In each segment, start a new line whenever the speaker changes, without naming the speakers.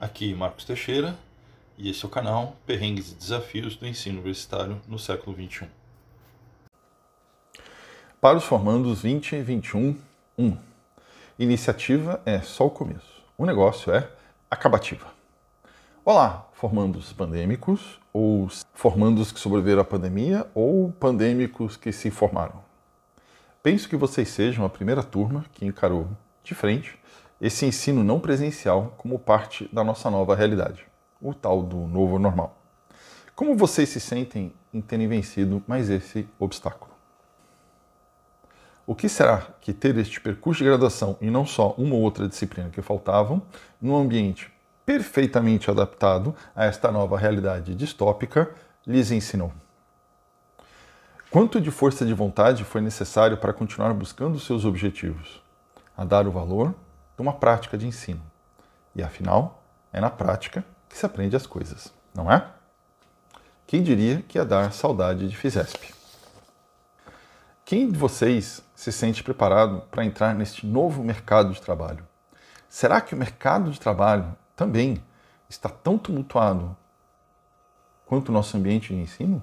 Aqui Marcos Teixeira e esse é o canal Perrengues e Desafios do Ensino Universitário no século XXI.
Para os formandos 2021, 1. Iniciativa é só o começo. O negócio é acabativa. Olá, formandos pandêmicos, ou formandos que sobreviveram à pandemia, ou pandêmicos que se formaram. Penso que vocês sejam a primeira turma que encarou de frente esse ensino não presencial como parte da nossa nova realidade, o tal do novo normal. Como vocês se sentem em terem vencido mais esse obstáculo? O que será que ter este percurso de graduação e não só uma ou outra disciplina que faltavam, num ambiente perfeitamente adaptado a esta nova realidade distópica, lhes ensinou? Quanto de força de vontade foi necessário para continuar buscando seus objetivos? A dar o valor de uma prática de ensino. E afinal, é na prática que se aprende as coisas, não é? Quem diria que ia dar saudade de Fisesp? Quem de vocês se sente preparado para entrar neste novo mercado de trabalho? Será que o mercado de trabalho também está tão tumultuado quanto o nosso ambiente de ensino?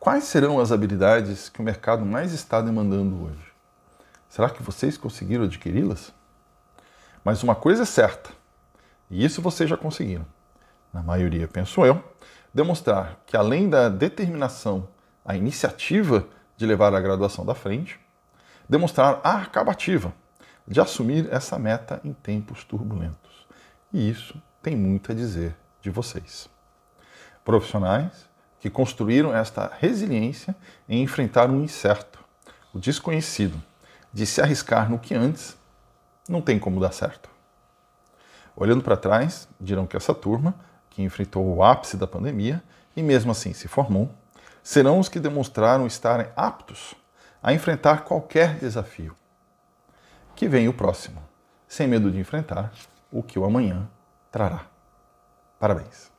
Quais serão as habilidades que o mercado mais está demandando hoje? Será que vocês conseguiram adquiri-las? Mas uma coisa é certa, e isso vocês já conseguiram, na maioria, penso eu, demonstrar que além da determinação, a iniciativa de levar a graduação da frente, demonstrar a acabativa de assumir essa meta em tempos turbulentos. E isso tem muito a dizer de vocês. Profissionais que construíram esta resiliência em enfrentar o incerto, o desconhecido, de se arriscar no que antes não tem como dar certo. Olhando para trás, dirão que essa turma, que enfrentou o ápice da pandemia e mesmo assim se formou, serão os que demonstraram estarem aptos a enfrentar qualquer desafio. Que vem o próximo, sem medo de enfrentar o que o amanhã trará. Parabéns!